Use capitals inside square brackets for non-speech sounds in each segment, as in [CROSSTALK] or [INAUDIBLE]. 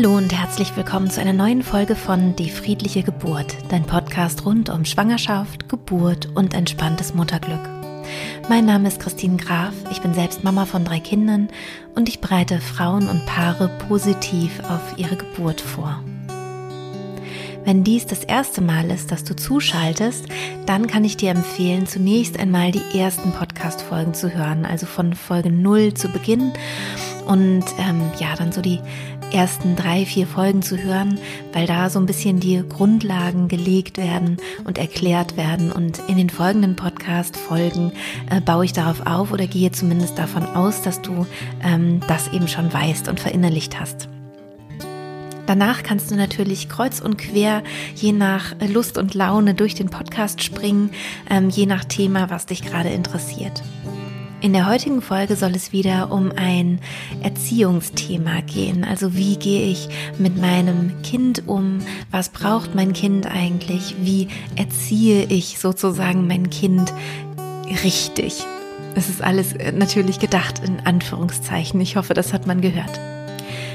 Hallo und herzlich willkommen zu einer neuen Folge von Die friedliche Geburt, dein Podcast rund um Schwangerschaft, Geburt und entspanntes Mutterglück. Mein Name ist Christine Graf, ich bin selbst Mama von drei Kindern und ich bereite Frauen und Paare positiv auf ihre Geburt vor. Wenn dies das erste Mal ist, dass du zuschaltest, dann kann ich dir empfehlen, zunächst einmal die ersten Podcast-Folgen zu hören, also von Folge 0 zu Beginn und ähm, ja, dann so die ersten drei, vier Folgen zu hören, weil da so ein bisschen die Grundlagen gelegt werden und erklärt werden. Und in den folgenden Podcast-Folgen äh, baue ich darauf auf oder gehe zumindest davon aus, dass du ähm, das eben schon weißt und verinnerlicht hast. Danach kannst du natürlich kreuz und quer, je nach Lust und Laune, durch den Podcast springen, ähm, je nach Thema, was dich gerade interessiert. In der heutigen Folge soll es wieder um ein Erziehungsthema gehen. Also wie gehe ich mit meinem Kind um? Was braucht mein Kind eigentlich? Wie erziehe ich sozusagen mein Kind richtig? Es ist alles natürlich gedacht in Anführungszeichen. Ich hoffe, das hat man gehört.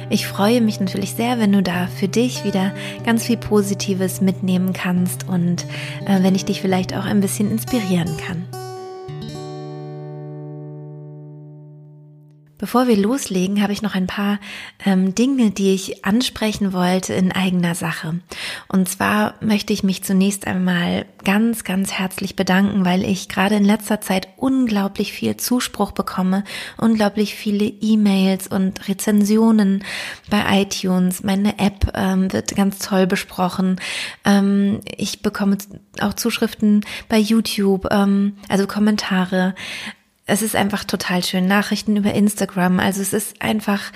Ich freue mich natürlich sehr, wenn du da für dich wieder ganz viel Positives mitnehmen kannst und äh, wenn ich dich vielleicht auch ein bisschen inspirieren kann. Bevor wir loslegen, habe ich noch ein paar ähm, Dinge, die ich ansprechen wollte in eigener Sache. Und zwar möchte ich mich zunächst einmal ganz, ganz herzlich bedanken, weil ich gerade in letzter Zeit unglaublich viel Zuspruch bekomme, unglaublich viele E-Mails und Rezensionen bei iTunes. Meine App ähm, wird ganz toll besprochen. Ähm, ich bekomme auch Zuschriften bei YouTube, ähm, also Kommentare es ist einfach total schön. Nachrichten über Instagram. Also es ist einfach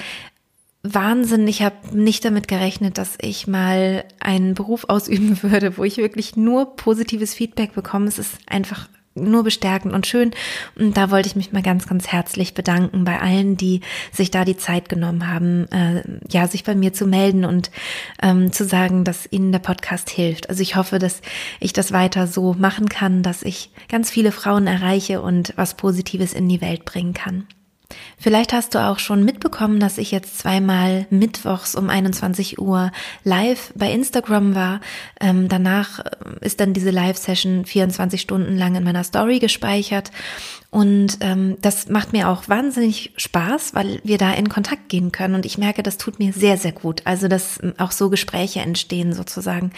Wahnsinn. Ich habe nicht damit gerechnet, dass ich mal einen Beruf [LAUGHS] ausüben würde, wo ich wirklich nur positives Feedback bekomme. Es ist einfach nur bestärkend und schön. Und da wollte ich mich mal ganz, ganz herzlich bedanken bei allen, die sich da die Zeit genommen haben, äh, ja, sich bei mir zu melden und ähm, zu sagen, dass ihnen der Podcast hilft. Also ich hoffe, dass ich das weiter so machen kann, dass ich ganz viele Frauen erreiche und was Positives in die Welt bringen kann. Vielleicht hast du auch schon mitbekommen, dass ich jetzt zweimal mittwochs um 21 Uhr live bei Instagram war. Ähm, danach äh, ist dann diese Live-Session 24 Stunden lang in meiner Story gespeichert. Und ähm, das macht mir auch wahnsinnig Spaß, weil wir da in Kontakt gehen können. Und ich merke, das tut mir sehr, sehr gut. Also, dass ähm, auch so Gespräche entstehen sozusagen.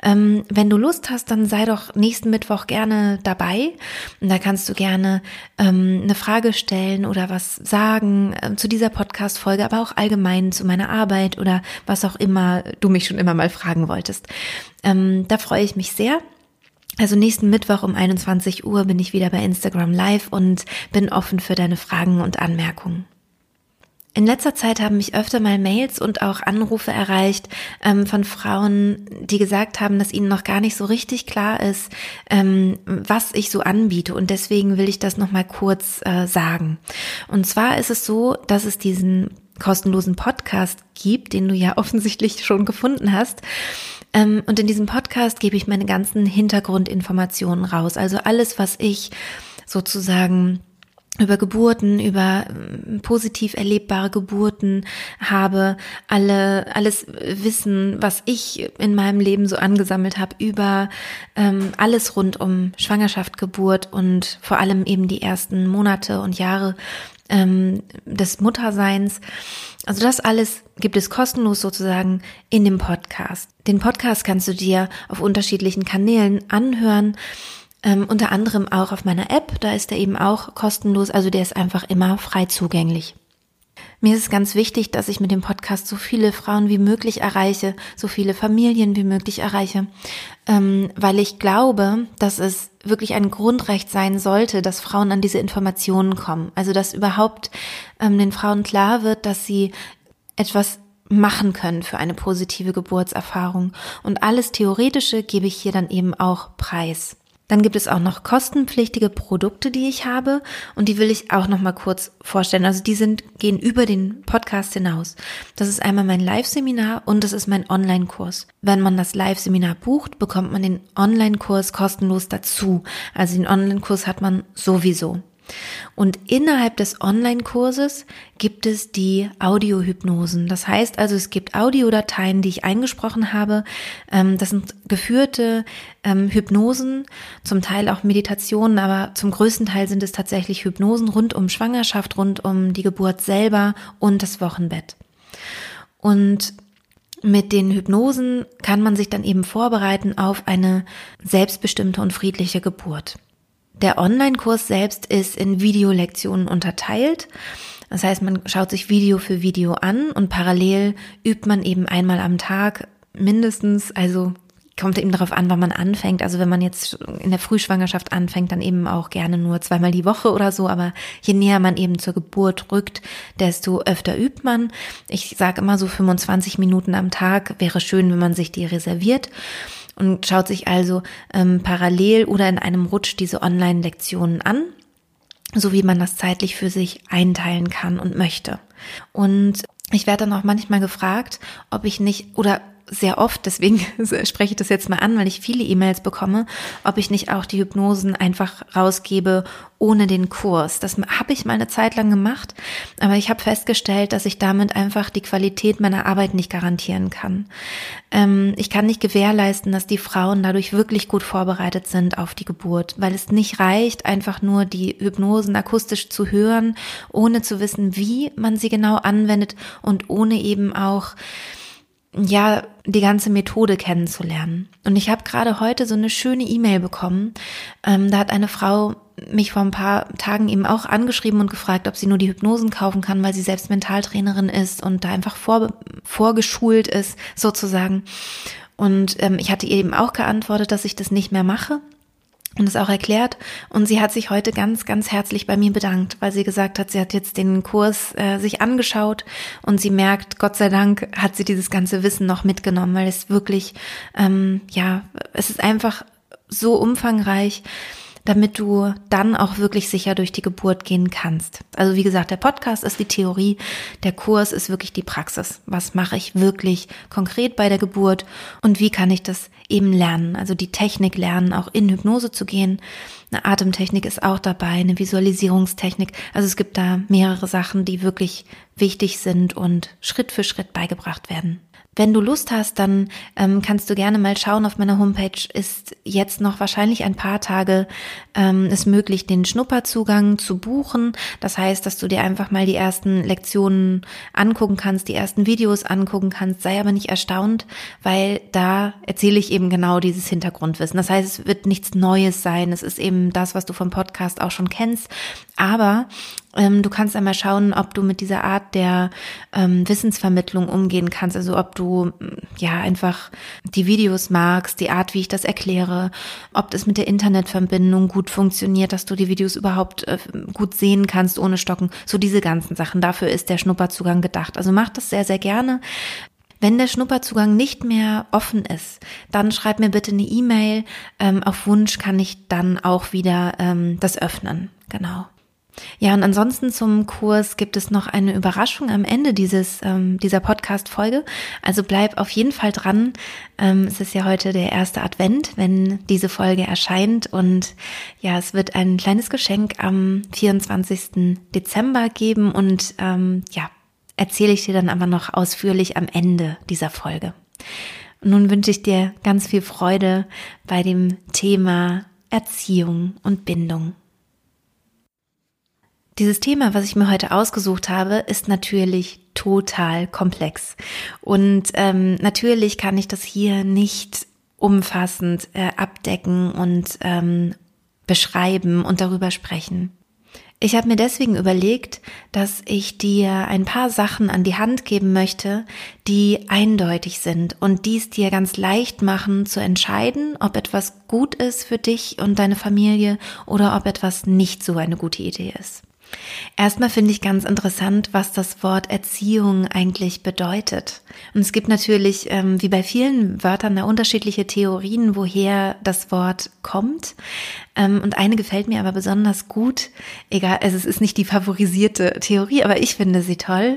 Ähm, wenn du Lust hast, dann sei doch nächsten Mittwoch gerne dabei. Und da kannst du gerne ähm, eine Frage stellen oder was sagen äh, zu dieser Podcast-Folge, aber auch allgemein zu meiner Arbeit oder was auch immer du mich schon immer mal fragen wolltest. Ähm, da freue ich mich sehr. Also nächsten Mittwoch um 21 Uhr bin ich wieder bei Instagram Live und bin offen für deine Fragen und Anmerkungen. In letzter Zeit haben mich öfter mal Mails und auch Anrufe erreicht ähm, von Frauen, die gesagt haben, dass ihnen noch gar nicht so richtig klar ist, ähm, was ich so anbiete. Und deswegen will ich das nochmal kurz äh, sagen. Und zwar ist es so, dass es diesen kostenlosen Podcast gibt, den du ja [LAUGHS] offensichtlich schon gefunden hast. Ähm, und in diesem Podcast gebe ich meine ganzen Hintergrundinformationen raus. Also alles, was ich sozusagen über Geburten, über ähm, positiv erlebbare Geburten habe, alle alles Wissen, was ich in meinem Leben so angesammelt habe über ähm, alles rund um Schwangerschaft, Geburt und vor allem eben die ersten Monate und Jahre ähm, des Mutterseins. Also das alles gibt es kostenlos sozusagen in dem Podcast. Den Podcast kannst du dir auf unterschiedlichen Kanälen anhören. Ähm, unter anderem auch auf meiner App, da ist er eben auch kostenlos, also der ist einfach immer frei zugänglich. Mir ist es ganz wichtig, dass ich mit dem Podcast so viele Frauen wie möglich erreiche, so viele Familien wie möglich erreiche, ähm, weil ich glaube, dass es wirklich ein Grundrecht sein sollte, dass Frauen an diese Informationen kommen. Also dass überhaupt ähm, den Frauen klar wird, dass sie etwas machen können für eine positive Geburtserfahrung. Und alles Theoretische gebe ich hier dann eben auch preis. Dann gibt es auch noch kostenpflichtige Produkte, die ich habe und die will ich auch noch mal kurz vorstellen. Also die sind gehen über den Podcast hinaus. Das ist einmal mein Live-Seminar und das ist mein Online-Kurs. Wenn man das Live-Seminar bucht, bekommt man den Online-Kurs kostenlos dazu. Also den Online-Kurs hat man sowieso. Und innerhalb des Online-Kurses gibt es die Audiohypnosen. Das heißt also, es gibt Audiodateien, die ich eingesprochen habe. Ähm, das sind geführte ähm, Hypnosen, zum Teil auch Meditationen, aber zum größten Teil sind es tatsächlich Hypnosen rund um Schwangerschaft, rund um die Geburt selber und das Wochenbett. Und mit den Hypnosen kann man sich dann eben vorbereiten auf eine selbstbestimmte und friedliche Geburt. Der Online-Kurs selbst ist in Videolektionen unterteilt. Das heißt, man schaut sich Video für Video an und parallel übt man eben einmal am Tag mindestens, also kommt eben darauf an, wann man anfängt. Also wenn man jetzt in der Frühschwangerschaft anfängt, dann eben auch gerne nur zweimal die Woche oder so. Aber je näher man eben zur Geburt rückt, desto öfter übt man. Ich sage immer so 25 Minuten am Tag wäre schön, wenn man sich die reserviert und schaut sich also ähm, parallel oder in einem Rutsch diese Online-Lektionen an, so wie man das zeitlich für sich einteilen kann und möchte. Und ich werde dann auch manchmal gefragt, ob ich nicht oder sehr oft, deswegen [LAUGHS] spreche ich das jetzt mal an, weil ich viele E-Mails bekomme, ob ich nicht auch die Hypnosen einfach rausgebe ohne den Kurs. Das habe ich mal eine Zeit lang gemacht, aber ich habe festgestellt, dass ich damit einfach die Qualität meiner Arbeit nicht garantieren kann. Ähm, ich kann nicht gewährleisten, dass die Frauen dadurch wirklich gut vorbereitet sind auf die Geburt, weil es nicht reicht, einfach nur die Hypnosen akustisch zu hören, ohne zu wissen, wie man sie genau anwendet und ohne eben auch ja, die ganze Methode kennenzulernen. Und ich habe gerade heute so eine schöne E-Mail bekommen. Ähm, da hat eine Frau mich vor ein paar Tagen eben auch angeschrieben und gefragt, ob sie nur die Hypnosen kaufen kann, weil sie selbst Mentaltrainerin ist und da einfach vor, vorgeschult ist, sozusagen. Und ähm, ich hatte ihr eben auch geantwortet, dass ich das nicht mehr mache, und es auch erklärt. Und sie hat sich heute ganz, ganz herzlich bei mir bedankt, weil sie gesagt hat, sie hat jetzt den Kurs äh, sich angeschaut und sie merkt, Gott sei Dank hat sie dieses ganze Wissen noch mitgenommen, weil es wirklich, ähm, ja, es ist einfach so umfangreich damit du dann auch wirklich sicher durch die Geburt gehen kannst. Also wie gesagt, der Podcast ist die Theorie, der Kurs ist wirklich die Praxis. Was mache ich wirklich konkret bei der Geburt und wie kann ich das eben lernen? Also die Technik lernen, auch in Hypnose zu gehen. Eine Atemtechnik ist auch dabei, eine Visualisierungstechnik. Also es gibt da mehrere Sachen, die wirklich wichtig sind und Schritt für Schritt beigebracht werden. Wenn du Lust hast, dann ähm, kannst du gerne mal schauen. Auf meiner Homepage ist jetzt noch wahrscheinlich ein paar Tage ähm, es möglich, den Schnupperzugang zu buchen. Das heißt, dass du dir einfach mal die ersten Lektionen angucken kannst, die ersten Videos angucken kannst. Sei aber nicht erstaunt, weil da erzähle ich eben genau dieses Hintergrundwissen. Das heißt, es wird nichts Neues sein. Es ist eben das, was du vom Podcast auch schon kennst. Aber du kannst einmal schauen, ob du mit dieser Art der ähm, Wissensvermittlung umgehen kannst. Also ob du mm, ja einfach die Videos magst, die Art, wie ich das erkläre, ob das mit der Internetverbindung gut funktioniert, dass du die Videos überhaupt äh, gut sehen kannst ohne Stocken. So diese ganzen Sachen. Dafür ist der Schnupperzugang gedacht. Also mach das sehr, sehr gerne. Wenn der Schnupperzugang nicht mehr offen ist, dann schreib mir bitte eine E-Mail. Ähm, auf Wunsch kann ich dann auch wieder ähm, das öffnen. Genau. Ja, und ansonsten zum Kurs gibt es noch eine Überraschung am Ende dieses, ähm, dieser Podcast-Folge. Also bleib auf jeden Fall dran. Ähm, es ist ja heute der erste Advent, wenn diese Folge erscheint. Und ja, es wird ein kleines Geschenk am 24. Dezember geben. Und ähm, ja, erzähle ich dir dann aber noch ausführlich am Ende dieser Folge. Nun wünsche ich dir ganz viel Freude bei dem Thema Erziehung und Bindung. Dieses Thema, was ich mir heute ausgesucht habe, ist natürlich total komplex. Und ähm, natürlich kann ich das hier nicht umfassend äh, abdecken und ähm, beschreiben und darüber sprechen. Ich habe mir deswegen überlegt, dass ich dir ein paar Sachen an die Hand geben möchte, die eindeutig sind und dies dir ganz leicht machen zu entscheiden, ob etwas gut ist für dich und deine Familie oder ob etwas nicht so eine gute Idee ist. Erstmal finde ich ganz interessant, was das Wort Erziehung eigentlich bedeutet. Und es gibt natürlich, ähm, wie bei vielen Wörtern, da unterschiedliche Theorien, woher das Wort kommt. Ähm, und eine gefällt mir aber besonders gut. Egal, also es ist nicht die favorisierte Theorie, aber ich finde sie toll.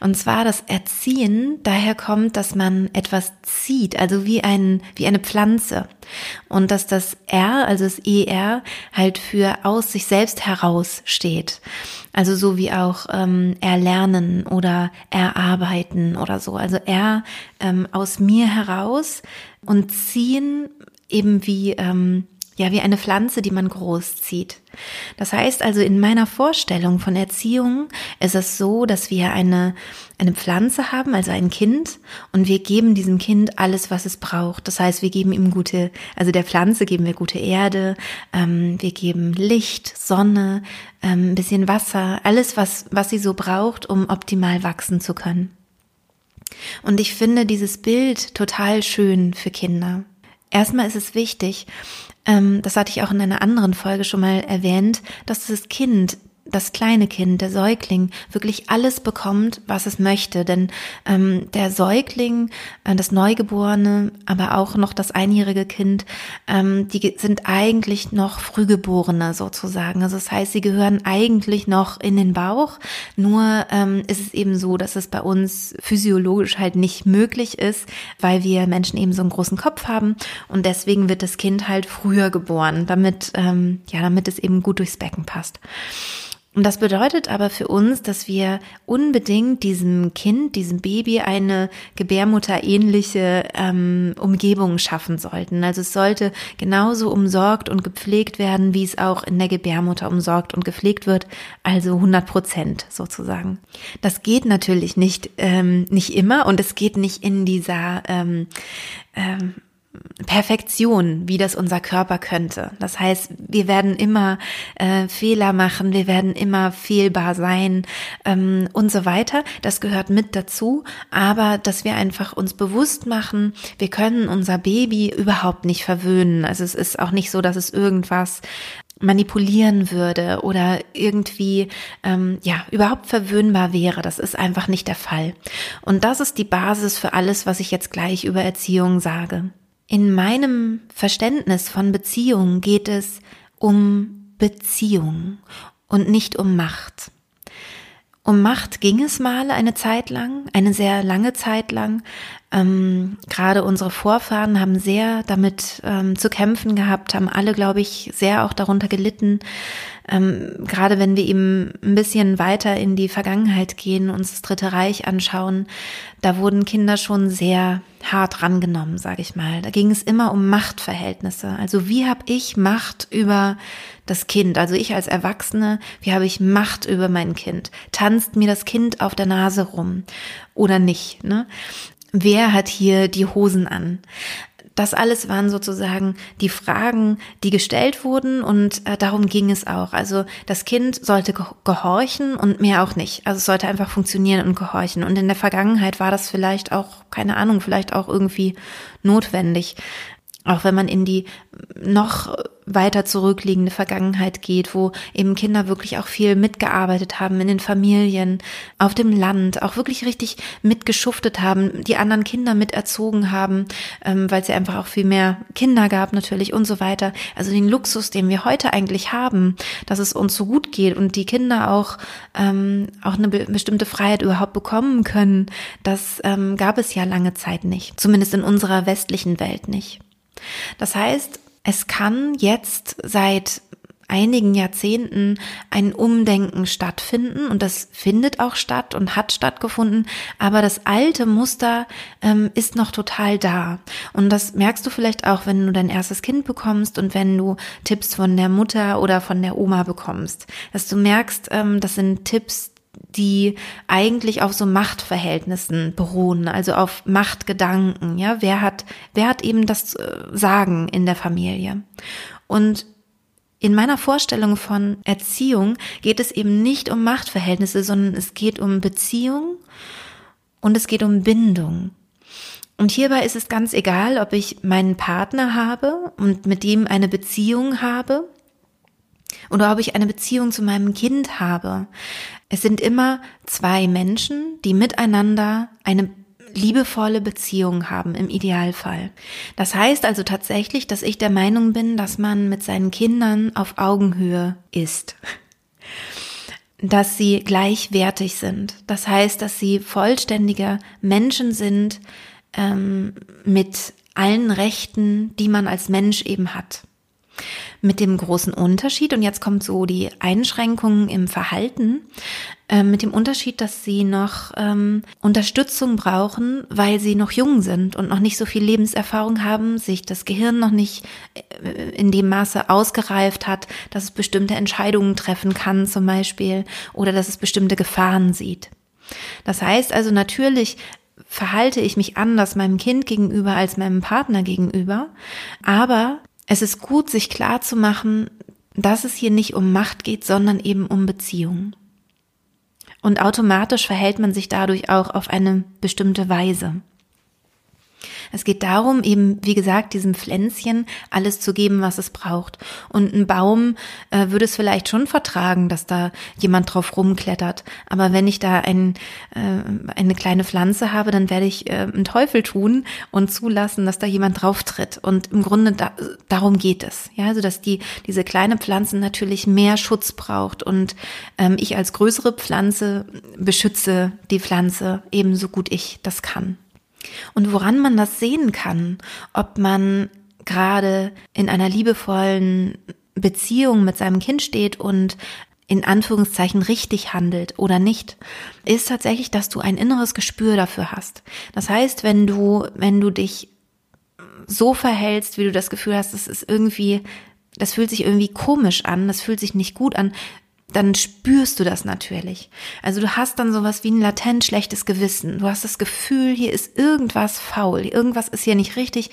Und zwar das Erziehen daher kommt, dass man etwas zieht, also wie ein, wie eine Pflanze. Und dass das R, also das ER, halt für aus sich selbst heraus steht. Also so wie auch ähm, erlernen oder erarbeiten oder so. Also er ähm, aus mir heraus und ziehen eben wie ähm, ja, wie eine Pflanze, die man großzieht. Das heißt also, in meiner Vorstellung von Erziehung ist es so, dass wir eine, eine Pflanze haben, also ein Kind, und wir geben diesem Kind alles, was es braucht. Das heißt, wir geben ihm gute, also der Pflanze geben wir gute Erde, ähm, wir geben Licht, Sonne, ähm, ein bisschen Wasser, alles, was, was sie so braucht, um optimal wachsen zu können. Und ich finde dieses Bild total schön für Kinder. Erstmal ist es wichtig, das hatte ich auch in einer anderen Folge schon mal erwähnt, dass das Kind das kleine Kind, der Säugling, wirklich alles bekommt, was es möchte. Denn ähm, der Säugling, äh, das Neugeborene, aber auch noch das einjährige Kind, ähm, die sind eigentlich noch Frühgeborene sozusagen. Also das heißt, sie gehören eigentlich noch in den Bauch. Nur ähm, ist es eben so, dass es bei uns physiologisch halt nicht möglich ist, weil wir Menschen eben so einen großen Kopf haben. Und deswegen wird das Kind halt früher geboren, damit, ähm, ja, damit es eben gut durchs Becken passt. Und das bedeutet aber für uns, dass wir unbedingt diesem Kind, diesem Baby eine gebärmutterähnliche ähm, Umgebung schaffen sollten. Also es sollte genauso umsorgt und gepflegt werden, wie es auch in der Gebärmutter umsorgt und gepflegt wird, also 100 Prozent sozusagen. Das geht natürlich nicht, ähm, nicht immer und es geht nicht in dieser ähm, ähm, Perfektion, wie das unser Körper könnte. Das heißt, wir werden immer äh, Fehler machen, wir werden immer fehlbar sein ähm, und so weiter. Das gehört mit dazu, aber dass wir einfach uns bewusst machen, wir können unser Baby überhaupt nicht verwöhnen. Also es ist auch nicht so, dass es irgendwas manipulieren würde oder irgendwie ähm, ja überhaupt verwöhnbar wäre. Das ist einfach nicht der Fall. Und das ist die Basis für alles, was ich jetzt gleich über Erziehung sage. In meinem Verständnis von Beziehung geht es um Beziehung und nicht um Macht. Um Macht ging es mal eine Zeit lang, eine sehr lange Zeit lang. Ähm, gerade unsere Vorfahren haben sehr damit ähm, zu kämpfen gehabt, haben alle, glaube ich, sehr auch darunter gelitten. Ähm, gerade wenn wir eben ein bisschen weiter in die Vergangenheit gehen, uns das Dritte Reich anschauen, da wurden Kinder schon sehr hart rangenommen, sage ich mal. Da ging es immer um Machtverhältnisse. Also wie habe ich Macht über das Kind, also ich als Erwachsene, wie habe ich Macht über mein Kind? Tanzt mir das Kind auf der Nase rum oder nicht? Ne? Wer hat hier die Hosen an? Das alles waren sozusagen die Fragen, die gestellt wurden und äh, darum ging es auch. Also das Kind sollte gehorchen und mehr auch nicht. Also es sollte einfach funktionieren und gehorchen. Und in der Vergangenheit war das vielleicht auch, keine Ahnung, vielleicht auch irgendwie notwendig. Auch wenn man in die noch weiter zurückliegende Vergangenheit geht, wo eben Kinder wirklich auch viel mitgearbeitet haben in den Familien, auf dem Land, auch wirklich richtig mitgeschuftet haben, die anderen Kinder miterzogen haben, ähm, weil es ja einfach auch viel mehr Kinder gab natürlich und so weiter. Also den Luxus, den wir heute eigentlich haben, dass es uns so gut geht und die Kinder auch, ähm, auch eine be bestimmte Freiheit überhaupt bekommen können, das ähm, gab es ja lange Zeit nicht, zumindest in unserer westlichen Welt nicht. Das heißt, es kann jetzt seit einigen Jahrzehnten ein Umdenken stattfinden und das findet auch statt und hat stattgefunden, aber das alte Muster ähm, ist noch total da. Und das merkst du vielleicht auch, wenn du dein erstes Kind bekommst und wenn du Tipps von der Mutter oder von der Oma bekommst, dass du merkst, ähm, das sind Tipps, die eigentlich auf so Machtverhältnissen beruhen, also auf Machtgedanken, ja, wer hat, wer hat eben das äh, Sagen in der Familie? Und in meiner Vorstellung von Erziehung geht es eben nicht um Machtverhältnisse, sondern es geht um Beziehung und es geht um Bindung. Und hierbei ist es ganz egal, ob ich meinen Partner habe und mit dem eine Beziehung habe oder ob ich eine Beziehung zu meinem Kind habe. Es sind immer zwei Menschen, die miteinander eine liebevolle Beziehung haben im Idealfall. Das heißt also tatsächlich, dass ich der Meinung bin, dass man mit seinen Kindern auf Augenhöhe ist. Dass sie gleichwertig sind. Das heißt, dass sie vollständige Menschen sind ähm, mit allen Rechten, die man als Mensch eben hat. Mit dem großen Unterschied, und jetzt kommt so die Einschränkung im Verhalten, äh, mit dem Unterschied, dass sie noch ähm, Unterstützung brauchen, weil sie noch jung sind und noch nicht so viel Lebenserfahrung haben, sich das Gehirn noch nicht äh, in dem Maße ausgereift hat, dass es bestimmte Entscheidungen treffen kann zum Beispiel oder dass es bestimmte Gefahren sieht. Das heißt also natürlich verhalte ich mich anders meinem Kind gegenüber als meinem Partner gegenüber, aber es ist gut, sich klar zu machen, dass es hier nicht um Macht geht, sondern eben um Beziehung. Und automatisch verhält man sich dadurch auch auf eine bestimmte Weise. Es geht darum, eben, wie gesagt, diesem Pflänzchen alles zu geben, was es braucht. Und ein Baum äh, würde es vielleicht schon vertragen, dass da jemand drauf rumklettert. Aber wenn ich da ein, äh, eine kleine Pflanze habe, dann werde ich äh, einen Teufel tun und zulassen, dass da jemand drauf tritt. Und im Grunde da, darum geht es. Ja, also dass die, diese kleine Pflanze natürlich mehr Schutz braucht und ähm, ich als größere Pflanze beschütze die Pflanze ebenso gut ich das kann. Und woran man das sehen kann, ob man gerade in einer liebevollen Beziehung mit seinem Kind steht und in Anführungszeichen richtig handelt oder nicht, ist tatsächlich, dass du ein inneres Gespür dafür hast. Das heißt, wenn du, wenn du dich so verhältst, wie du das Gefühl hast, das ist irgendwie, das fühlt sich irgendwie komisch an, das fühlt sich nicht gut an, dann spürst du das natürlich. Also du hast dann sowas wie ein latent schlechtes Gewissen. Du hast das Gefühl, hier ist irgendwas faul, irgendwas ist hier nicht richtig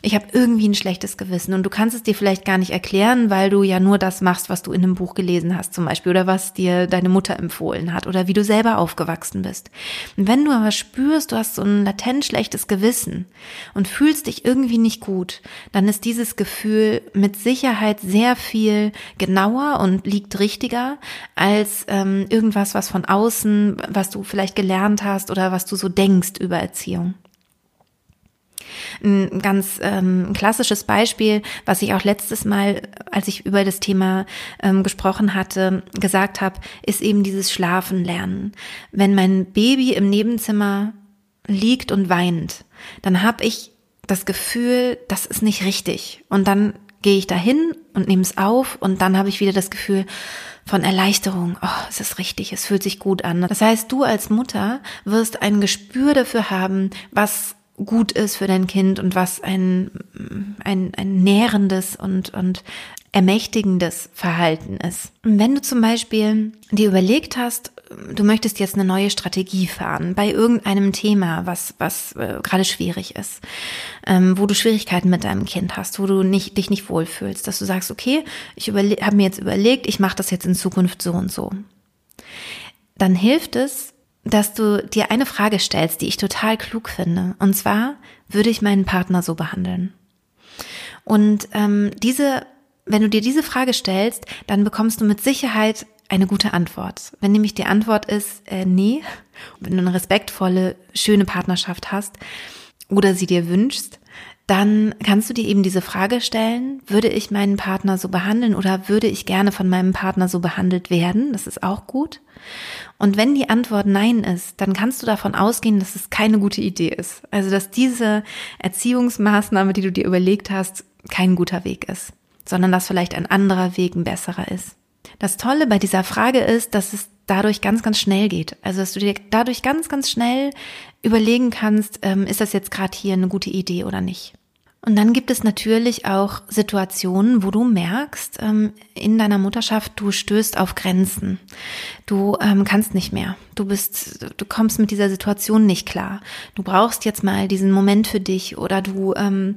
ich habe irgendwie ein schlechtes Gewissen und du kannst es dir vielleicht gar nicht erklären, weil du ja nur das machst, was du in einem Buch gelesen hast zum Beispiel oder was dir deine Mutter empfohlen hat oder wie du selber aufgewachsen bist. Und wenn du aber spürst, du hast so ein latent schlechtes Gewissen und fühlst dich irgendwie nicht gut, dann ist dieses Gefühl mit Sicherheit sehr viel genauer und liegt richtiger als ähm, irgendwas, was von außen, was du vielleicht gelernt hast oder was du so denkst über Erziehung. Ein ganz ähm, klassisches Beispiel, was ich auch letztes Mal, als ich über das Thema ähm, gesprochen hatte, gesagt habe, ist eben dieses Schlafen lernen. Wenn mein Baby im Nebenzimmer liegt und weint, dann habe ich das Gefühl, das ist nicht richtig. Und dann gehe ich dahin und nehme es auf und dann habe ich wieder das Gefühl von Erleichterung. Oh, es ist richtig, es fühlt sich gut an. Das heißt, du als Mutter wirst ein Gespür dafür haben, was gut ist für dein Kind und was ein, ein, ein nährendes und, und ermächtigendes Verhalten ist. Wenn du zum Beispiel dir überlegt hast, du möchtest jetzt eine neue Strategie fahren bei irgendeinem Thema, was, was äh, gerade schwierig ist, ähm, wo du Schwierigkeiten mit deinem Kind hast, wo du nicht, dich nicht wohlfühlst, dass du sagst, okay, ich habe mir jetzt überlegt, ich mache das jetzt in Zukunft so und so. Dann hilft es, dass du dir eine Frage stellst, die ich total klug finde. Und zwar, würde ich meinen Partner so behandeln? Und ähm, diese, wenn du dir diese Frage stellst, dann bekommst du mit Sicherheit eine gute Antwort. Wenn nämlich die Antwort ist, äh, nee, wenn du eine respektvolle, schöne Partnerschaft hast oder sie dir wünschst, dann kannst du dir eben diese Frage stellen, würde ich meinen Partner so behandeln oder würde ich gerne von meinem Partner so behandelt werden? Das ist auch gut. Und wenn die Antwort Nein ist, dann kannst du davon ausgehen, dass es keine gute Idee ist. Also, dass diese Erziehungsmaßnahme, die du dir überlegt hast, kein guter Weg ist, sondern dass vielleicht ein anderer Weg ein besserer ist. Das Tolle bei dieser Frage ist, dass es dadurch ganz, ganz schnell geht. Also, dass du dir dadurch ganz, ganz schnell überlegen kannst, ähm, ist das jetzt gerade hier eine gute Idee oder nicht. Und dann gibt es natürlich auch Situationen, wo du merkst, ähm, in deiner Mutterschaft, du stößt auf Grenzen. Du ähm, kannst nicht mehr. Du bist, du kommst mit dieser Situation nicht klar. Du brauchst jetzt mal diesen Moment für dich oder du ähm,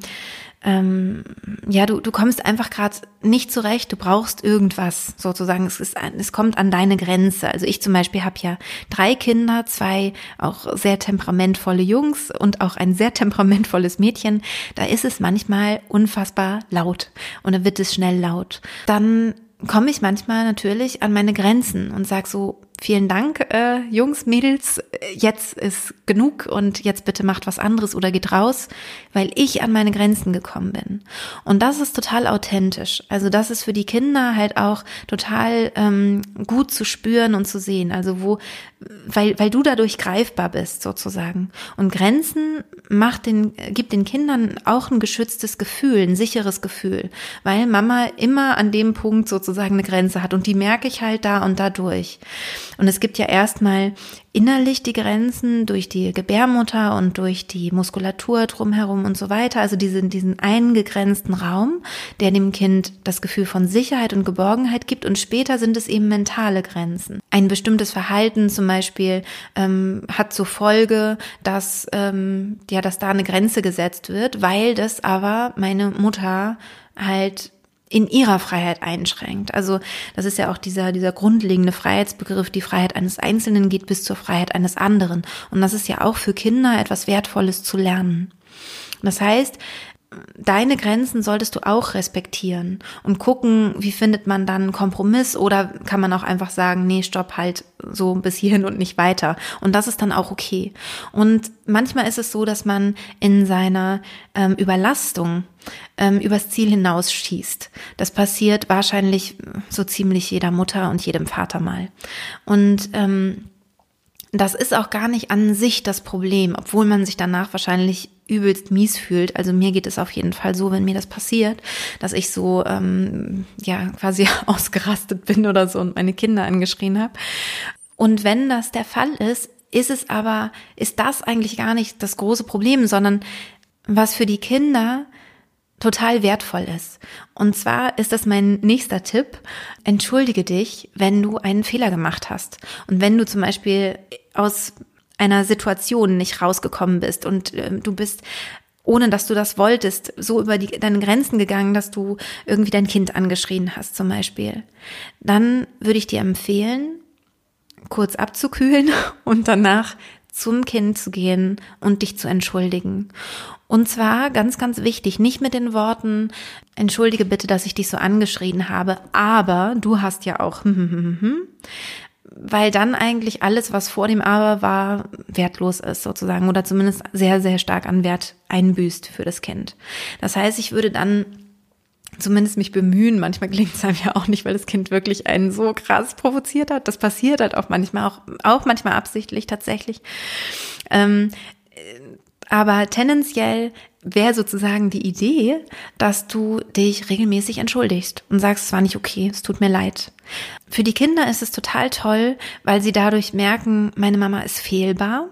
ähm, ja, du, du kommst einfach gerade nicht zurecht, du brauchst irgendwas sozusagen. Es, ist, es kommt an deine Grenze. Also ich zum Beispiel habe ja drei Kinder, zwei auch sehr temperamentvolle Jungs und auch ein sehr temperamentvolles Mädchen. Da ist es manchmal unfassbar laut und dann wird es schnell laut. Dann komme ich manchmal natürlich an meine Grenzen und sag so, vielen Dank, äh, Jungs, Mädels, jetzt ist genug und jetzt bitte macht was anderes oder geht raus, weil ich an meine Grenzen gekommen bin. Und das ist total authentisch. Also das ist für die Kinder halt auch total ähm, gut zu spüren und zu sehen. Also wo, weil, weil du dadurch greifbar bist sozusagen. Und Grenzen macht den, gibt den Kindern auch ein geschütztes Gefühl, ein sicheres Gefühl, weil Mama immer an dem Punkt sozusagen eine Grenze hat und die merke ich halt da und dadurch. Und es gibt ja erstmal innerlich die Grenzen durch die Gebärmutter und durch die Muskulatur drumherum und so weiter. Also diesen, diesen eingegrenzten Raum, der dem Kind das Gefühl von Sicherheit und Geborgenheit gibt. Und später sind es eben mentale Grenzen. Ein bestimmtes Verhalten zum Beispiel ähm, hat zur Folge, dass, ähm, ja, dass da eine Grenze gesetzt wird, weil das aber meine Mutter halt in ihrer Freiheit einschränkt. Also das ist ja auch dieser, dieser grundlegende Freiheitsbegriff, die Freiheit eines Einzelnen geht bis zur Freiheit eines anderen. Und das ist ja auch für Kinder etwas Wertvolles zu lernen. Das heißt, deine Grenzen solltest du auch respektieren und gucken, wie findet man dann einen Kompromiss oder kann man auch einfach sagen, nee, stopp halt so bis hierhin und nicht weiter. Und das ist dann auch okay. Und manchmal ist es so, dass man in seiner ähm, Überlastung ähm, übers Ziel hinausschießt. Das passiert wahrscheinlich so ziemlich jeder Mutter und jedem Vater mal. Und ähm, das ist auch gar nicht an sich das Problem, obwohl man sich danach wahrscheinlich übelst mies fühlt. Also mir geht es auf jeden Fall so, wenn mir das passiert, dass ich so ähm, ja quasi [LAUGHS] ausgerastet bin oder so und meine Kinder angeschrien habe. Und wenn das der Fall ist, ist es aber, ist das eigentlich gar nicht das große Problem, sondern was für die Kinder total wertvoll ist. Und zwar ist das mein nächster Tipp. Entschuldige dich, wenn du einen Fehler gemacht hast. Und wenn du zum Beispiel aus einer Situation nicht rausgekommen bist und äh, du bist ohne dass du das wolltest, so über die, deine Grenzen gegangen, dass du irgendwie dein Kind angeschrien hast zum Beispiel, dann würde ich dir empfehlen, kurz abzukühlen [LAUGHS] und danach zum Kind zu gehen und dich zu entschuldigen. Und zwar ganz, ganz wichtig, nicht mit den Worten, entschuldige bitte, dass ich dich so angeschrien habe, aber du hast ja auch, weil dann eigentlich alles, was vor dem Aber war, wertlos ist sozusagen oder zumindest sehr, sehr stark an Wert einbüßt für das Kind. Das heißt, ich würde dann zumindest mich bemühen. Manchmal gelingt es einem ja auch nicht, weil das Kind wirklich einen so krass provoziert hat. Das passiert halt auch manchmal, auch, auch manchmal absichtlich tatsächlich. Ähm, aber tendenziell wäre sozusagen die Idee, dass du dich regelmäßig entschuldigst und sagst, es war nicht okay, es tut mir leid. Für die Kinder ist es total toll, weil sie dadurch merken, meine Mama ist fehlbar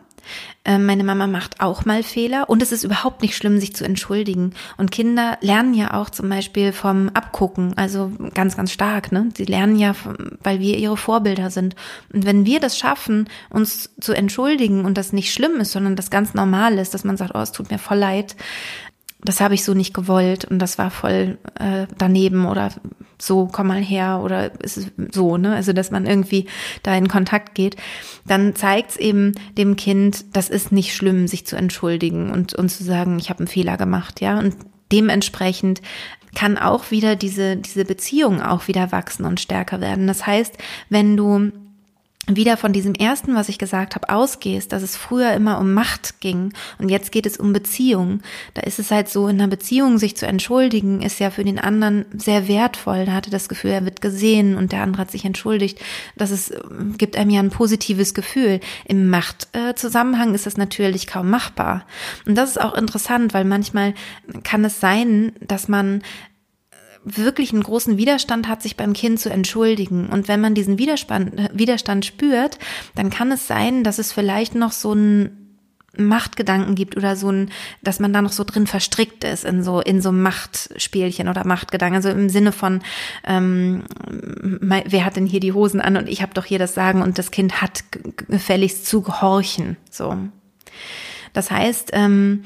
meine Mama macht auch mal Fehler und es ist überhaupt nicht schlimm, sich zu entschuldigen. Und Kinder lernen ja auch zum Beispiel vom Abgucken, also ganz, ganz stark. Ne? Sie lernen ja, weil wir ihre Vorbilder sind. Und wenn wir das schaffen, uns zu entschuldigen und das nicht schlimm ist, sondern das ganz normal ist, dass man sagt, oh, es tut mir voll leid, das habe ich so nicht gewollt und das war voll äh, daneben oder so, komm mal her oder ist so, ne? Also dass man irgendwie da in Kontakt geht, dann zeigt es eben dem Kind, das ist nicht schlimm, sich zu entschuldigen und, und zu sagen, ich habe einen Fehler gemacht, ja. Und dementsprechend kann auch wieder diese, diese Beziehung auch wieder wachsen und stärker werden. Das heißt, wenn du wieder von diesem ersten, was ich gesagt habe, ausgehst, dass es früher immer um Macht ging und jetzt geht es um Beziehung. Da ist es halt so, in einer Beziehung sich zu entschuldigen, ist ja für den anderen sehr wertvoll. Da hatte das Gefühl, er wird gesehen und der andere hat sich entschuldigt. Das ist, gibt einem ja ein positives Gefühl. Im Machtzusammenhang ist das natürlich kaum machbar. Und das ist auch interessant, weil manchmal kann es sein, dass man wirklich einen großen Widerstand hat, sich beim Kind zu entschuldigen. Und wenn man diesen Widerstand, Widerstand spürt, dann kann es sein, dass es vielleicht noch so ein Machtgedanken gibt oder so ein, dass man da noch so drin verstrickt ist in so in so Machtspielchen oder Machtgedanken, also im Sinne von ähm, wer hat denn hier die Hosen an und ich habe doch hier das Sagen und das Kind hat gefälligst zu gehorchen, so. Das heißt, ähm,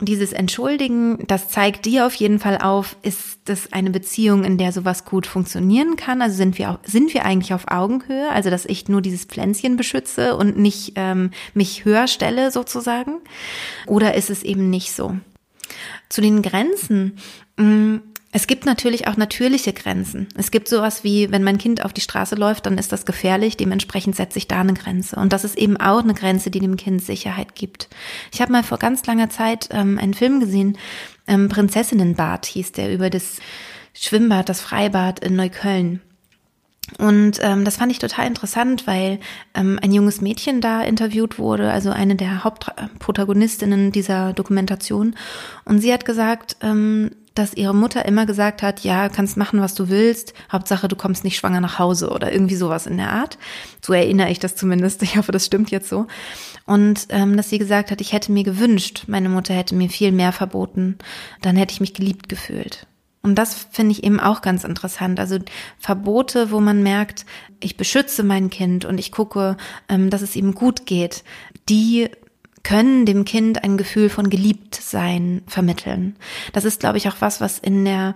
dieses Entschuldigen, das zeigt dir auf jeden Fall auf, ist das eine Beziehung, in der sowas gut funktionieren kann? Also sind wir, auch, sind wir eigentlich auf Augenhöhe? Also, dass ich nur dieses Pflänzchen beschütze und nicht ähm, mich höher stelle sozusagen? Oder ist es eben nicht so? Zu den Grenzen. Mh, mm, es gibt natürlich auch natürliche Grenzen. Es gibt sowas wie, wenn mein Kind auf die Straße läuft, dann ist das gefährlich. Dementsprechend setze ich da eine Grenze. Und das ist eben auch eine Grenze, die dem Kind Sicherheit gibt. Ich habe mal vor ganz langer Zeit ähm, einen Film gesehen, ähm, Prinzessinnenbad hieß der, über das Schwimmbad, das Freibad in Neukölln. Und ähm, das fand ich total interessant, weil ähm, ein junges Mädchen da interviewt wurde, also eine der Hauptprotagonistinnen dieser Dokumentation. Und sie hat gesagt, ähm, dass ihre Mutter immer gesagt hat, ja, kannst machen, was du willst, Hauptsache du kommst nicht schwanger nach Hause oder irgendwie sowas in der Art. So erinnere ich das zumindest. [LAUGHS] Ich hoffe, das stimmt jetzt so. Und ähm, dass sie gesagt hat, ich hätte mir gewünscht, meine Mutter hätte mir viel mehr verboten, dann hätte ich mich geliebt gefühlt. Und das finde ich eben auch ganz interessant. Also Verbote, wo man merkt, ich beschütze mein Kind und ich gucke, ähm, dass es ihm gut geht, die können dem Kind ein Gefühl von Geliebtsein vermitteln. Das ist, glaube ich, auch was, was in der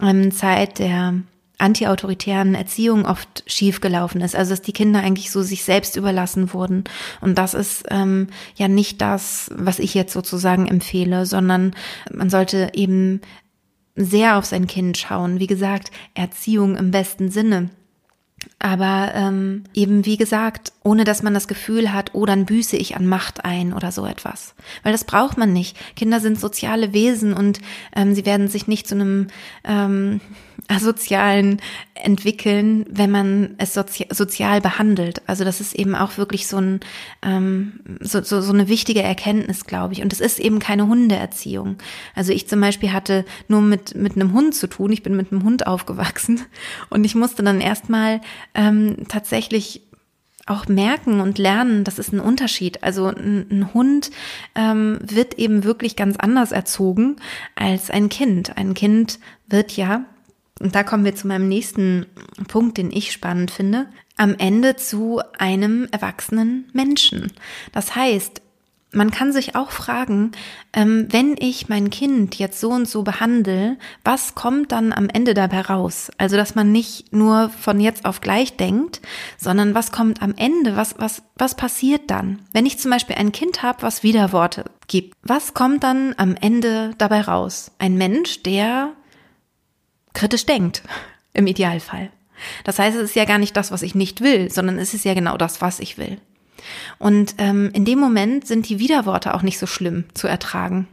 ähm, Zeit der antiautoritären Erziehung oft schiefgelaufen ist. Also dass die Kinder eigentlich so sich selbst überlassen wurden. Und das ist ähm, ja nicht das, was ich jetzt sozusagen empfehle, sondern man sollte eben sehr auf sein Kind schauen. Wie gesagt, Erziehung im besten Sinne. Aber ähm, eben wie gesagt, ohne dass man das Gefühl hat, oh, dann büße ich an Macht ein oder so etwas. Weil das braucht man nicht. Kinder sind soziale Wesen und ähm, sie werden sich nicht zu einem ähm, asozialen entwickeln, wenn man es sozi sozial behandelt. Also das ist eben auch wirklich so, ein, ähm, so, so, so eine wichtige Erkenntnis, glaube ich. Und es ist eben keine Hundeerziehung. Also ich zum Beispiel hatte nur mit, mit einem Hund zu tun. Ich bin mit einem Hund aufgewachsen [LAUGHS] und ich musste dann erstmal ähm, tatsächlich auch merken und lernen, das ist ein Unterschied. Also ein, ein Hund ähm, wird eben wirklich ganz anders erzogen als ein Kind. Ein Kind wird ja und da kommen wir zu meinem nächsten Punkt, den ich spannend finde, am Ende zu einem erwachsenen Menschen. Das heißt, man kann sich auch fragen, ähm, wenn ich mein Kind jetzt so und so behandle, was kommt dann am Ende dabei raus? Also, dass man nicht nur von jetzt auf gleich denkt, sondern was kommt am Ende? Was, was, was passiert dann? Wenn ich zum Beispiel ein Kind habe, was Widerworte gibt, was kommt dann am Ende dabei raus? Ein Mensch, der kritisch denkt, im Idealfall. Das heißt, es ist ja gar nicht das, was ich nicht will, sondern es ist ja genau das, was ich will. Und ähm, in dem Moment sind die Widerworte auch nicht so schlimm zu ertragen.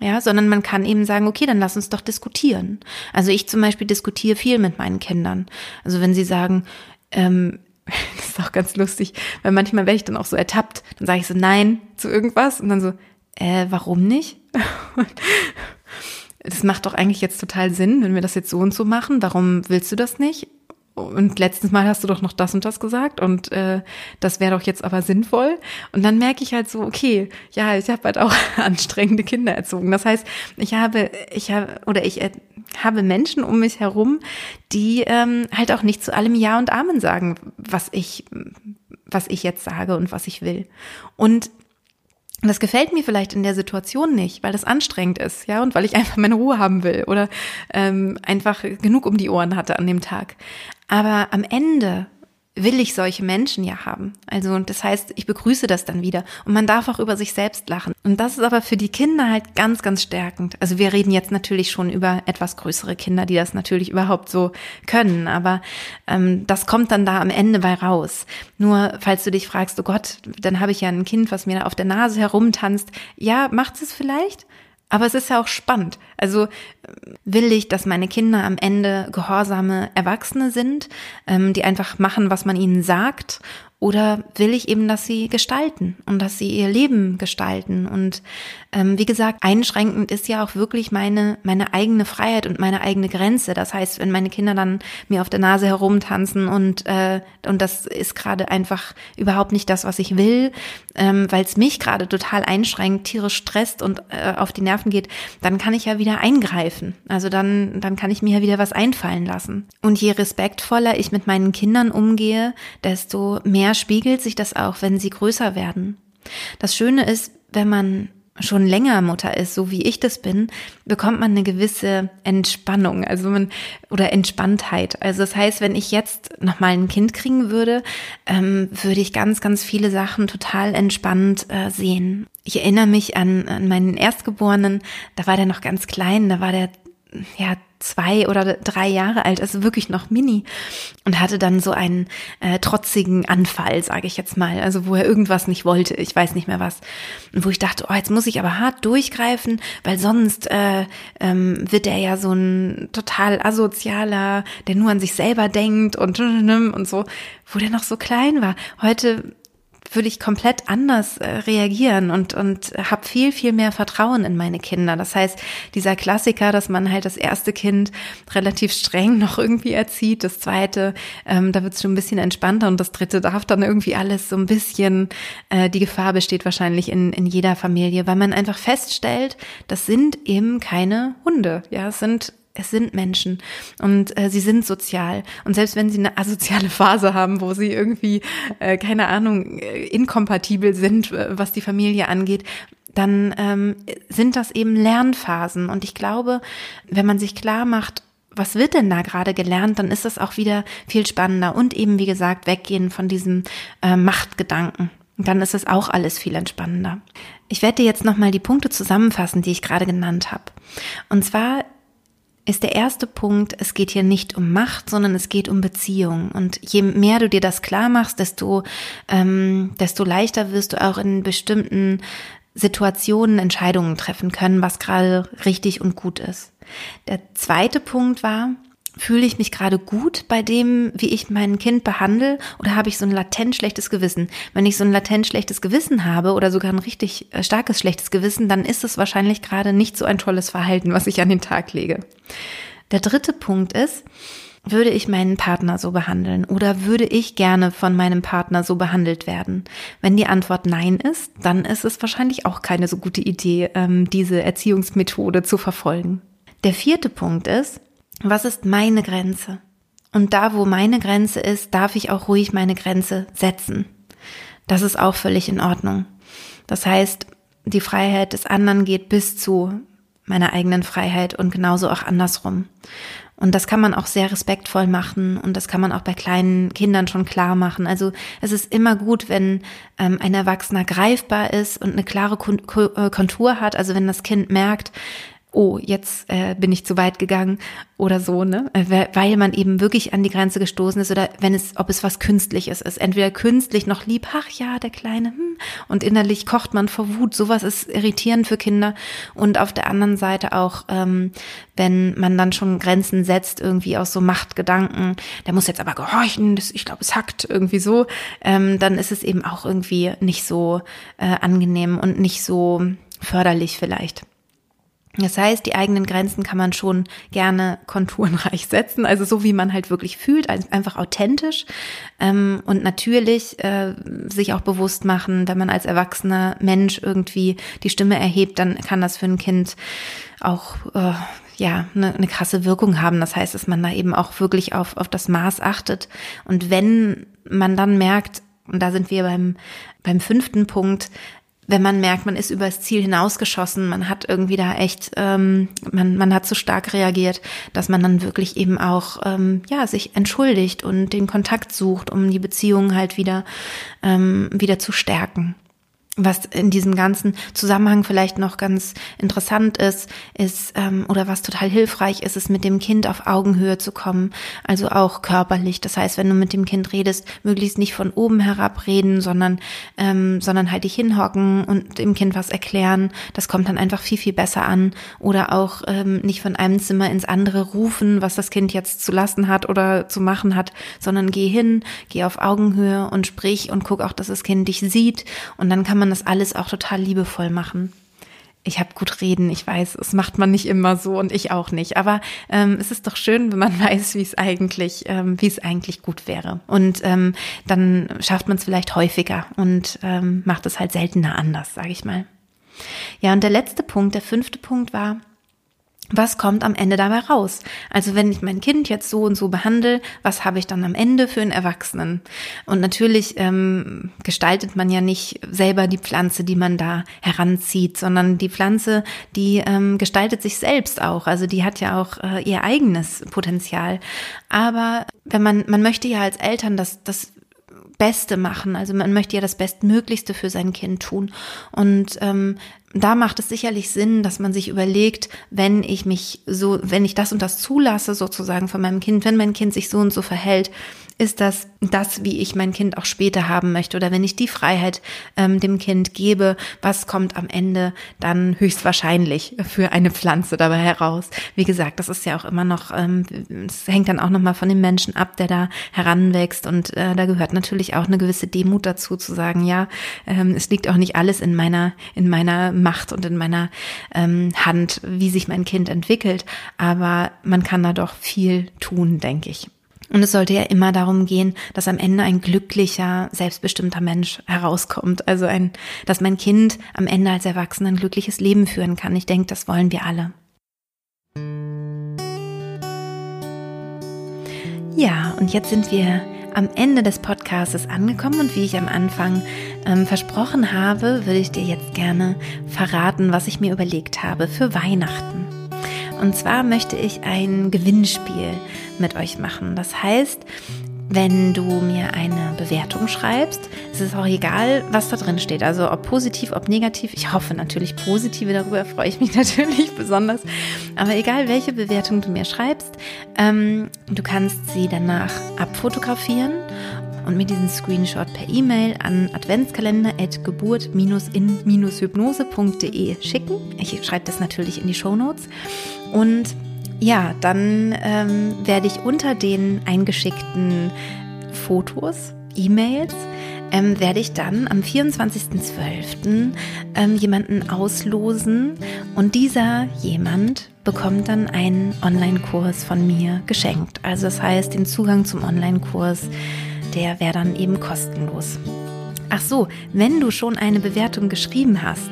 Ja, sondern man kann eben sagen, okay, dann lass uns doch diskutieren. Also ich zum Beispiel diskutiere viel mit meinen Kindern. Also wenn sie sagen, ähm, [LAUGHS] das ist auch ganz lustig, weil manchmal werde ich dann auch so ertappt, dann sage ich so nein zu irgendwas und dann so, äh, warum nicht? [LAUGHS] das macht doch eigentlich jetzt total Sinn, wenn wir das jetzt so und so machen. Warum willst du das nicht? Und letztes Mal hast du doch noch das und das gesagt und äh, das wäre doch jetzt aber sinnvoll. Und dann merke ich halt so, okay, ja, ich habe halt auch [LAUGHS] anstrengende Kinder erzogen. Das heißt, ich habe, ich habe oder ich äh, habe Menschen um mich herum, die ähm, halt auch nicht zu allem Ja und Amen sagen, was ich, was ich jetzt sage und was ich will. Und und das gefällt mir vielleicht in der Situation nicht, weil das anstrengend ist, ja, und weil ich einfach meine Ruhe haben will oder ähm, einfach genug um die Ohren hatte an dem Tag. Aber am Ende will ich solche Menschen ja haben. Also das heißt, ich begrüße das dann wieder und man darf auch über sich selbst lachen. Und das ist aber für die Kinder halt ganz, ganz stärkend. Also wir reden jetzt natürlich schon über etwas größere Kinder, die das natürlich überhaupt so können, aber ähm, das kommt dann da am Ende bei raus. Nur falls du dich fragst, oh Gott, dann habe ich ja ein Kind, was mir da auf der Nase herumtanzt. Ja, macht es vielleicht? Aber es ist ja auch spannend. Also will ich, dass meine Kinder am Ende gehorsame Erwachsene sind, ähm, die einfach machen, was man ihnen sagt oder will ich eben, dass sie gestalten und dass sie ihr Leben gestalten? Und ähm, wie gesagt, einschränkend ist ja auch wirklich meine, meine eigene Freiheit und meine eigene Grenze. Das heißt, wenn meine Kinder dann mir auf der Nase herumtanzen und, äh, und das ist gerade einfach überhaupt nicht das, was ich will, ähm, weil es mich gerade total einschränkt, tierisch stresst und äh, auf die Nerven geht, dann kann ich ja wieder eingreifen. Also dann, dann kann ich mir ja wieder was einfallen lassen. Und je respektvoller ich mit meinen Kindern umgehe, desto mehr spiegelt sich das auch, wenn sie größer werden. Das Schöne ist, wenn man schon länger Mutter ist, so wie ich das bin, bekommt man eine gewisse Entspannung, also man oder Entspanntheit. Also das heißt, wenn ich jetzt noch mal ein Kind kriegen würde, ähm, würde ich ganz, ganz viele Sachen total entspannt äh, sehen. Ich erinnere mich an, an meinen Erstgeborenen, da war der noch ganz klein, da war der ja, zwei oder drei Jahre alt, also wirklich noch mini und hatte dann so einen äh, trotzigen Anfall, sage ich jetzt mal, also wo er irgendwas nicht wollte, ich weiß nicht mehr was, und wo ich dachte, oh, jetzt muss ich aber hart durchgreifen, weil sonst äh, ähm, wird er ja so ein total asozialer, der nur an sich selber denkt und und so, wo der noch so klein war. Heute würde ich komplett anders äh, reagieren und, und habe viel, viel mehr Vertrauen in meine Kinder. Das heißt, dieser Klassiker, dass man halt das erste Kind relativ streng [LAUGHS] noch irgendwie erzieht, das zweite, ähm, da wird es schon ein bisschen entspannter und das dritte darf dann irgendwie alles so ein bisschen, äh, die Gefahr besteht wahrscheinlich in, in jeder Familie, weil man einfach feststellt, das sind eben keine Hunde. Ja, es sind es sind Menschen und äh, sie sind sozial. Und selbst wenn sie eine asoziale Phase haben, wo sie irgendwie, äh, keine Ahnung, äh, inkompatibel sind, äh, was die Familie angeht, dann ähm, sind das eben Lernphasen. Und ich glaube, wenn man sich klar macht, was wird denn da gerade gelernt, dann ist das auch wieder viel spannender und eben, wie gesagt, weggehen von diesem äh, Machtgedanken. Dann ist es auch alles viel entspannender. Ich werde dir jetzt nochmal die Punkte zusammenfassen, die ich gerade genannt habe. Und zwar ist der erste Punkt, es geht hier nicht um Macht, sondern es geht um Beziehung. Und je mehr du dir das klar machst, desto, ähm, desto leichter wirst du auch in bestimmten Situationen Entscheidungen treffen können, was gerade richtig und gut ist. Der zweite Punkt war, Fühle ich mich gerade gut bei dem, wie ich mein Kind behandle, oder habe ich so ein latent schlechtes Gewissen? Wenn ich so ein latent schlechtes Gewissen habe oder sogar ein richtig äh, starkes schlechtes Gewissen, dann ist es wahrscheinlich gerade nicht so ein tolles Verhalten, was ich an den Tag lege. Der dritte Punkt ist, würde ich meinen Partner so behandeln oder würde ich gerne von meinem Partner so behandelt werden? Wenn die Antwort Nein ist, dann ist es wahrscheinlich auch keine so gute Idee, ähm, diese Erziehungsmethode zu verfolgen. Der vierte Punkt ist, was ist meine Grenze? Und da, wo meine Grenze ist, darf ich auch ruhig meine Grenze setzen. Das ist auch völlig in Ordnung. Das heißt, die Freiheit des anderen geht bis zu meiner eigenen Freiheit und genauso auch andersrum. Und das kann man auch sehr respektvoll machen und das kann man auch bei kleinen Kindern schon klar machen. Also es ist immer gut, wenn ähm, ein Erwachsener greifbar ist und eine klare äh, Kontur hat. Also wenn das Kind merkt, oh, jetzt äh, bin ich zu weit gegangen oder so, ne? Äh, weil man eben wirklich an die Grenze gestoßen ist oder wenn es, ob es was Künstliches ist. Entweder künstlich noch lieb, ach ja, der Kleine, hm, und innerlich kocht man vor Wut. Sowas ist irritierend für Kinder. Und auf der anderen Seite auch, ähm, wenn man dann schon Grenzen setzt, irgendwie aus so Machtgedanken, der muss jetzt aber gehorchen, das, ich glaube, es hackt irgendwie so, ähm, dann ist es eben auch irgendwie nicht so äh, angenehm und nicht so förderlich vielleicht. Das heißt, die eigenen Grenzen kann man schon gerne konturenreich setzen, also so wie man halt wirklich fühlt, einfach authentisch ähm, und natürlich äh, sich auch bewusst machen, wenn man als erwachsener Mensch irgendwie die Stimme erhebt, dann kann das für ein Kind auch äh, ja eine, eine krasse Wirkung haben. Das heißt, dass man da eben auch wirklich auf auf das Maß achtet und wenn man dann merkt, und da sind wir beim beim fünften Punkt, wenn man merkt, man ist übers Ziel hinausgeschossen, man hat irgendwie da echt, ähm, man, man hat zu so stark reagiert, dass man dann wirklich eben auch ähm, ja sich entschuldigt und den Kontakt sucht, um die Beziehung halt wieder ähm, wieder zu stärken. Was in diesem ganzen Zusammenhang vielleicht noch ganz interessant ist, ist ähm, oder was total hilfreich ist, ist mit dem Kind auf Augenhöhe zu kommen, also auch körperlich. Das heißt, wenn du mit dem Kind redest, möglichst nicht von oben herab reden, sondern ähm, sondern halt dich hinhocken und dem Kind was erklären. Das kommt dann einfach viel viel besser an. Oder auch ähm, nicht von einem Zimmer ins andere rufen, was das Kind jetzt zu lassen hat oder zu machen hat, sondern geh hin, geh auf Augenhöhe und sprich und guck auch, dass das Kind dich sieht und dann kann man das alles auch total liebevoll machen. Ich habe gut reden, ich weiß, es macht man nicht immer so und ich auch nicht. Aber ähm, es ist doch schön, wenn man [LAUGHS] weiß, wie es eigentlich, ähm, wie es eigentlich gut wäre. Und ähm, dann schafft man es vielleicht häufiger und ähm, macht es halt seltener anders, sage ich mal. Ja, und der letzte Punkt, der fünfte Punkt war, was kommt am Ende dabei raus? Also wenn ich mein Kind jetzt so und so behandle, was habe ich dann am Ende für einen Erwachsenen? Und natürlich ähm, gestaltet man ja nicht selber die Pflanze, die man da heranzieht, sondern die Pflanze, die ähm, gestaltet sich selbst auch. Also die hat ja auch äh, ihr eigenes Potenzial. Aber wenn man, man möchte ja als Eltern das, das Beste machen. Also man möchte ja das Bestmöglichste für sein Kind tun. Und ähm, da macht es sicherlich Sinn, dass man sich überlegt, wenn ich mich so, wenn ich das und das zulasse sozusagen von meinem Kind, wenn mein Kind sich so und so verhält, ist das das, wie ich mein Kind auch später haben möchte oder wenn ich die Freiheit ähm, dem Kind gebe, was kommt am Ende dann höchstwahrscheinlich für eine Pflanze dabei heraus. Wie gesagt, das ist ja auch immer noch, ähm, es hängt dann auch nochmal von dem Menschen ab, der da heranwächst und äh, da gehört natürlich auch eine gewisse Demut dazu zu sagen, ja, ähm, es liegt auch nicht alles in meiner in meiner Macht und in meiner ähm, Hand, wie sich mein Kind entwickelt, aber man kann da doch viel tun, denke ich. Und es sollte ja immer darum gehen, dass am Ende ein glücklicher, selbstbestimmter Mensch herauskommt. Also ein, dass mein Kind am Ende als Erwachsener ein glückliches Leben führen kann. Ich denke, das wollen wir alle. Ja, und jetzt sind wir am Ende des Podcasts angekommen und wie ich am Anfang ähm, versprochen habe, würde ich dir jetzt gerne verraten, was ich mir überlegt habe für Weihnachten. Und zwar möchte ich ein Gewinnspiel mit euch machen. Das heißt, wenn du mir eine Bewertung schreibst, ist es auch egal, was da drin steht. Also ob positiv, ob negativ. Ich hoffe natürlich positive, darüber freue ich mich [LAUGHS] natürlich besonders. Aber egal, welche Bewertung du mir schreibst, ähm, du kannst sie danach abfotografieren und mir diesen Screenshot per E-Mail an adventskalender.geburt-in-hypnose.de schicken. Ich schreibe das natürlich in die Show Notes. Und ja, dann ähm, werde ich unter den eingeschickten Fotos, E-Mails, ähm, werde ich dann am 24.12. Ähm, jemanden auslosen und dieser jemand bekommt dann einen Online-Kurs von mir geschenkt. Also das heißt, den Zugang zum Online-Kurs der wäre dann eben kostenlos. Ach so, wenn du schon eine Bewertung geschrieben hast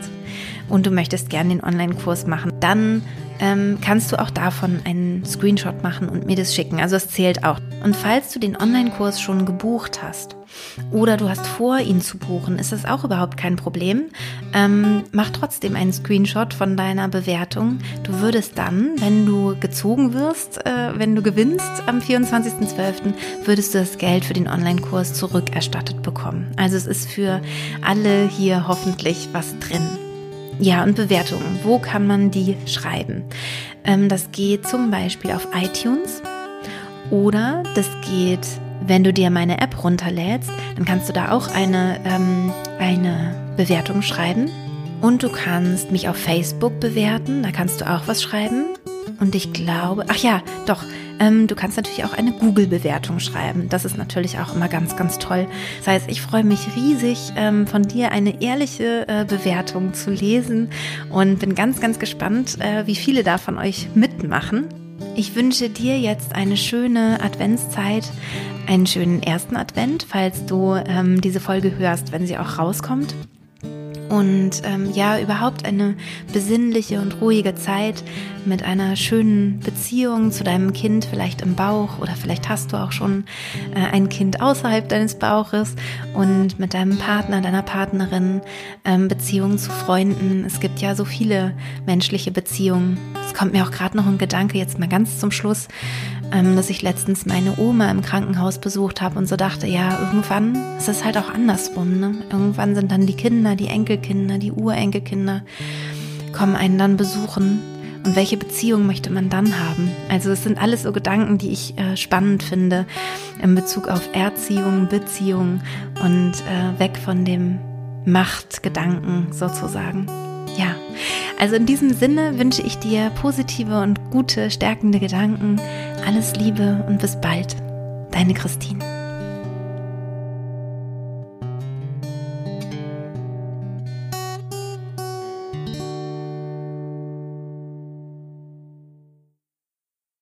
und du möchtest gerne den Online-Kurs machen, dann ähm, kannst du auch davon einen Screenshot machen und mir das schicken. Also es zählt auch. Und falls du den Online-Kurs schon gebucht hast oder du hast vor, ihn zu buchen, ist das auch überhaupt kein Problem. Ähm, mach trotzdem einen Screenshot von deiner Bewertung. Du würdest dann, wenn du gezogen wirst, äh, wenn du gewinnst am 24.12., würdest du das Geld für den Online-Kurs zurückerstattet bekommen. Also es ist für alle hier hoffentlich was drin. Ja, und Bewertungen. Wo kann man die schreiben? Ähm, das geht zum Beispiel auf iTunes oder das geht, wenn du dir meine App runterlädst, dann kannst du da auch eine, ähm, eine Bewertung schreiben. Und du kannst mich auf Facebook bewerten, da kannst du auch was schreiben. Und ich glaube, ach ja, doch, ähm, du kannst natürlich auch eine Google-Bewertung schreiben. Das ist natürlich auch immer ganz, ganz toll. Das heißt, ich freue mich riesig, ähm, von dir eine ehrliche äh, Bewertung zu lesen und bin ganz, ganz gespannt, äh, wie viele da von euch mitmachen. Ich wünsche dir jetzt eine schöne Adventszeit, einen schönen ersten Advent, falls du ähm, diese Folge hörst, wenn sie auch rauskommt und ähm, ja, überhaupt eine besinnliche und ruhige Zeit mit einer schönen Beziehung zu deinem Kind, vielleicht im Bauch oder vielleicht hast du auch schon äh, ein Kind außerhalb deines Bauches und mit deinem Partner, deiner Partnerin, ähm, Beziehungen zu Freunden. Es gibt ja so viele menschliche Beziehungen. Es kommt mir auch gerade noch ein Gedanke jetzt mal ganz zum Schluss dass ich letztens meine Oma im Krankenhaus besucht habe und so dachte, ja, irgendwann ist es halt auch andersrum. Ne? Irgendwann sind dann die Kinder, die Enkelkinder, die Urenkelkinder, kommen einen dann besuchen. Und welche Beziehung möchte man dann haben? Also es sind alles so Gedanken, die ich äh, spannend finde in Bezug auf Erziehung, Beziehung und äh, weg von dem Machtgedanken sozusagen. Ja, also in diesem Sinne wünsche ich dir positive und gute, stärkende Gedanken. Alles Liebe und bis bald. Deine Christine.